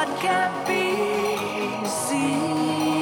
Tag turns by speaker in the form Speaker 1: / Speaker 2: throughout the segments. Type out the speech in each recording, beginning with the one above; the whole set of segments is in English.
Speaker 1: What can be. See,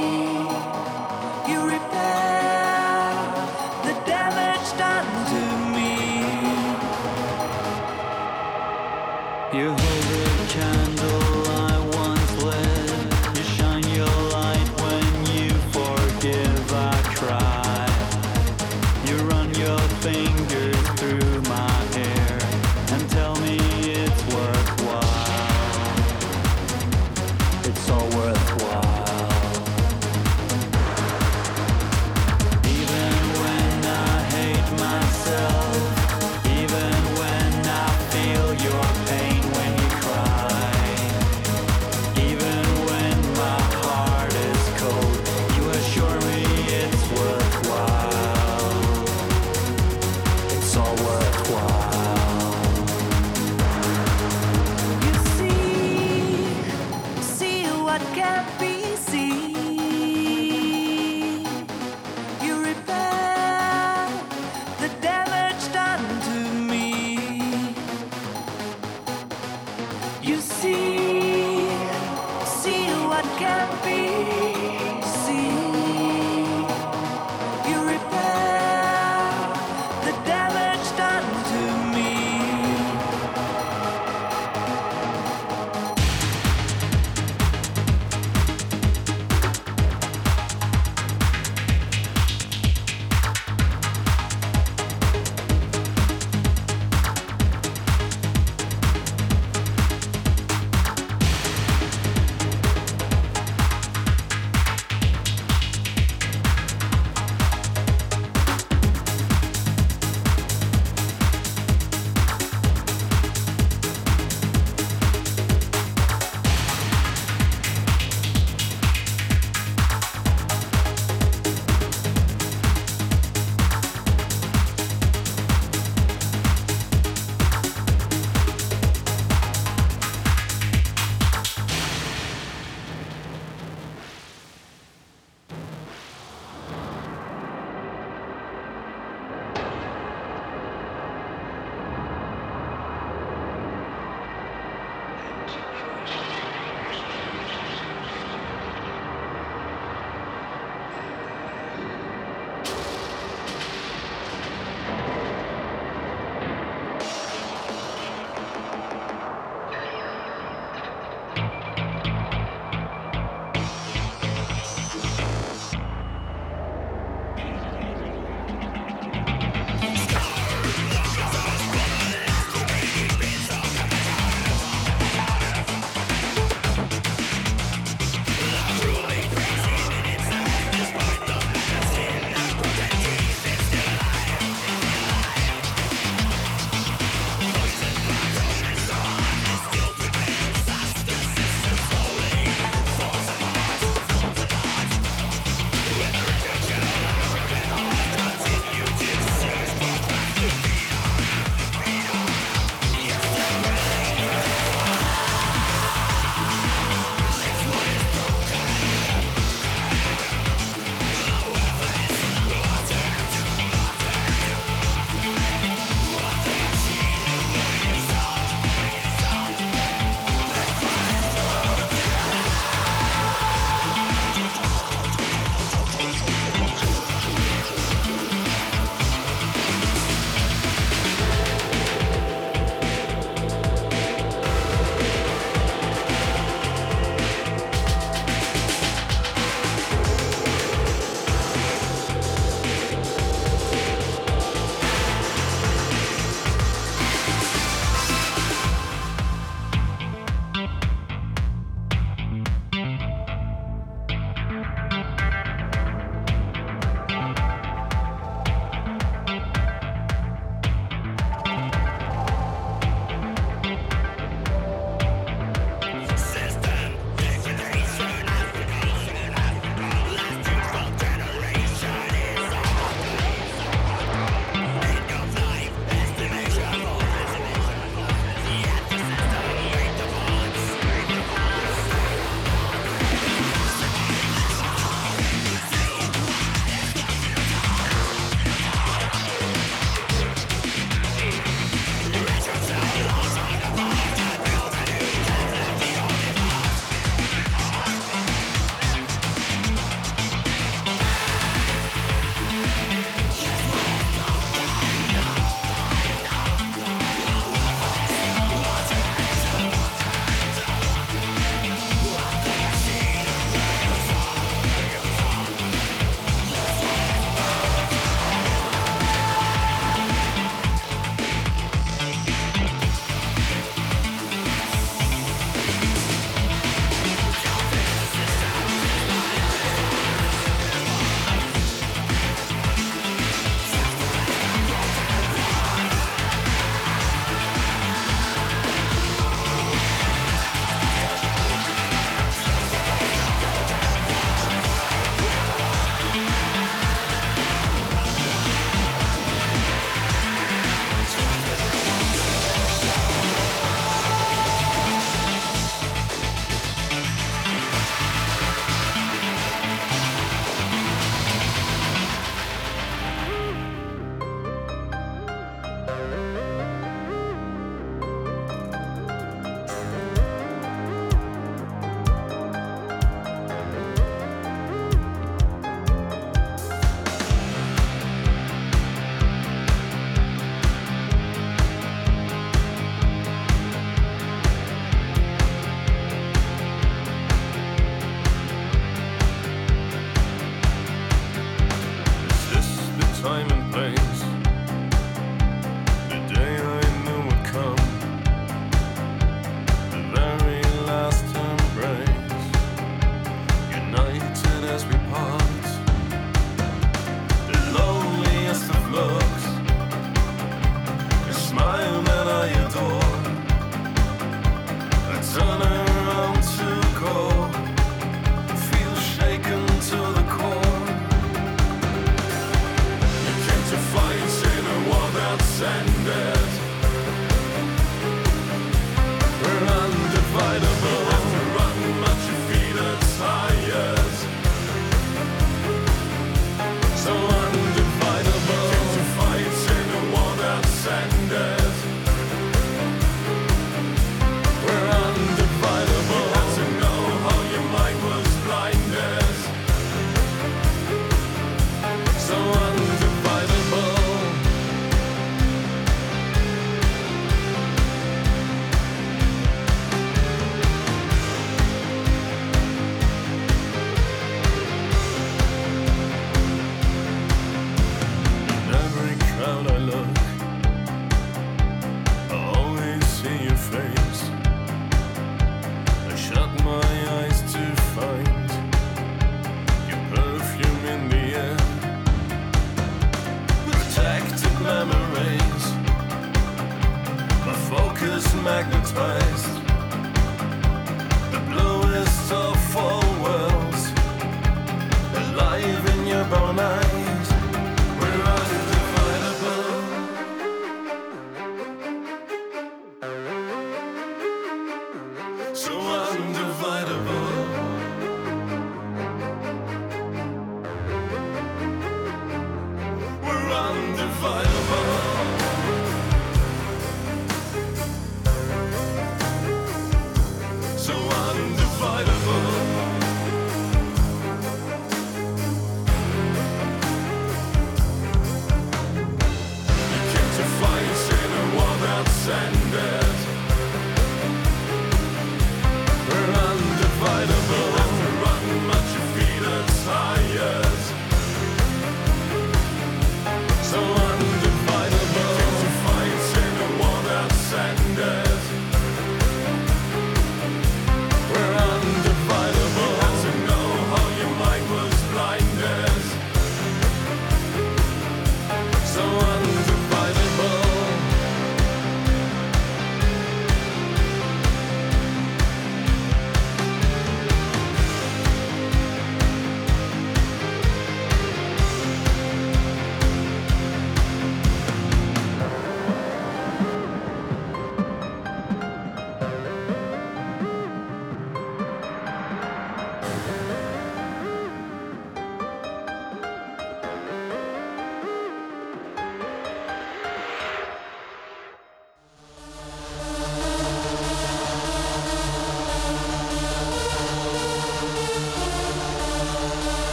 Speaker 2: and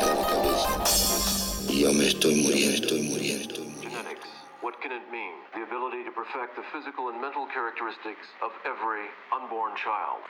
Speaker 3: cabeza, cabeza. Yo me estoy muriendo, estoy muriendo.
Speaker 4: What can it mean? The ability to perfect the physical and mental characteristics of every unborn child.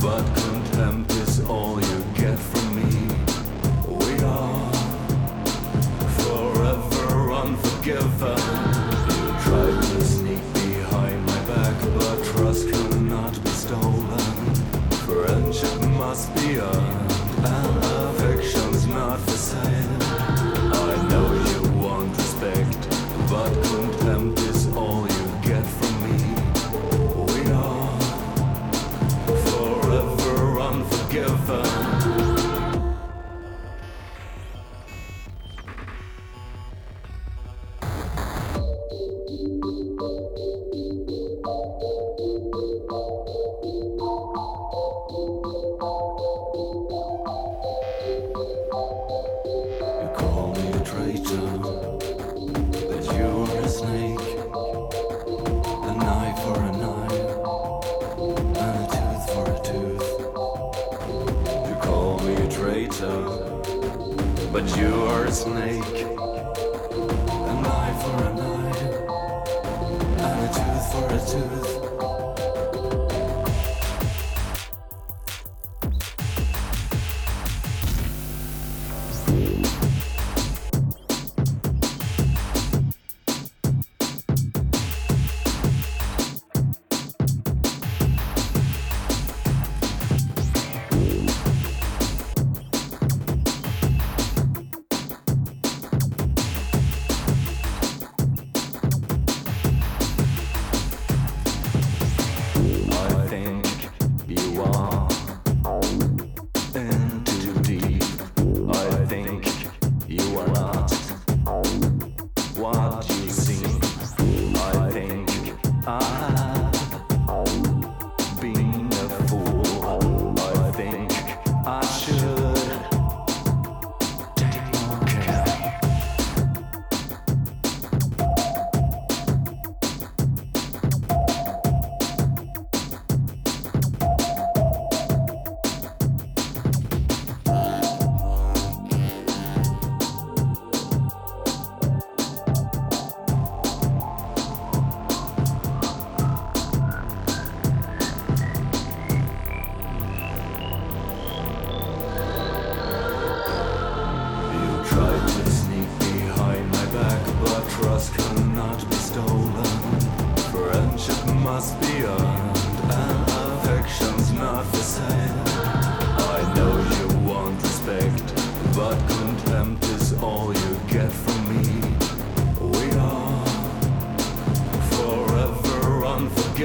Speaker 5: But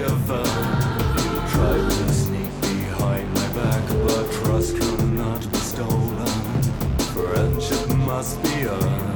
Speaker 5: You uh, tried to sneak behind my back, but trust cannot be stolen. Friendship must be earned.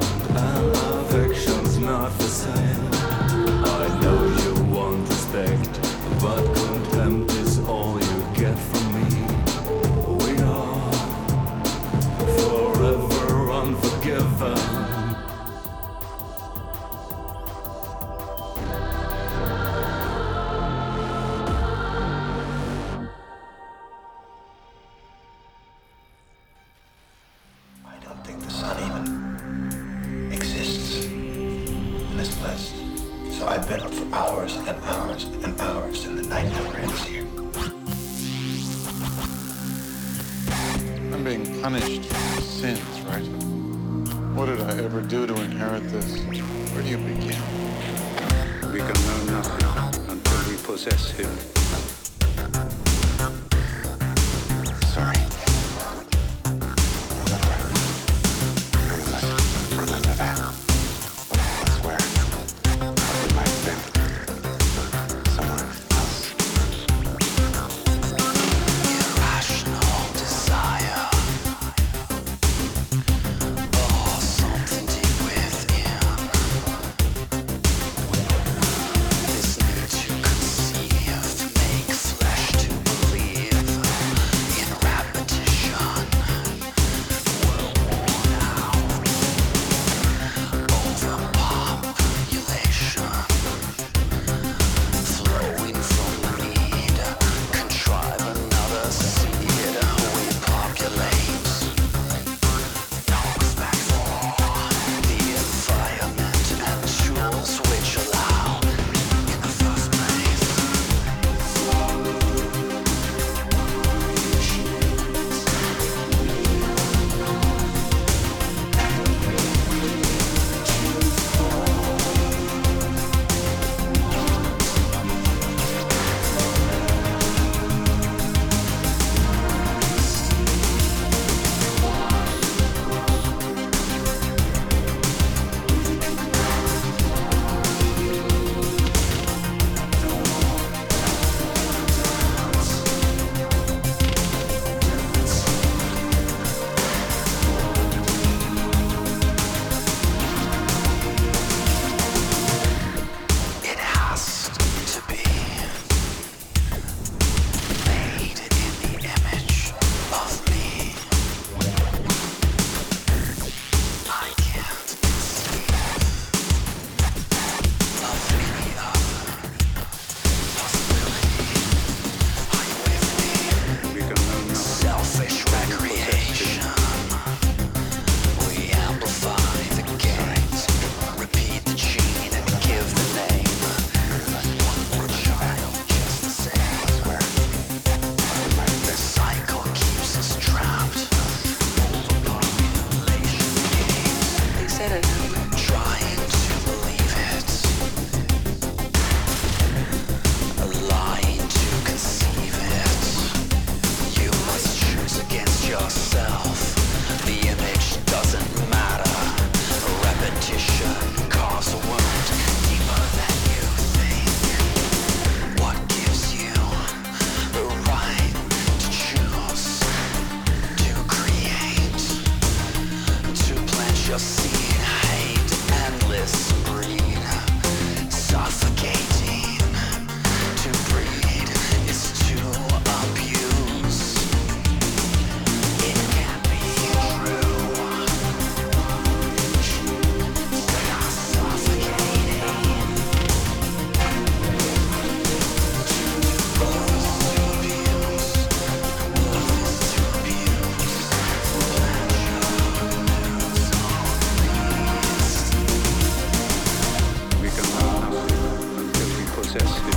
Speaker 6: success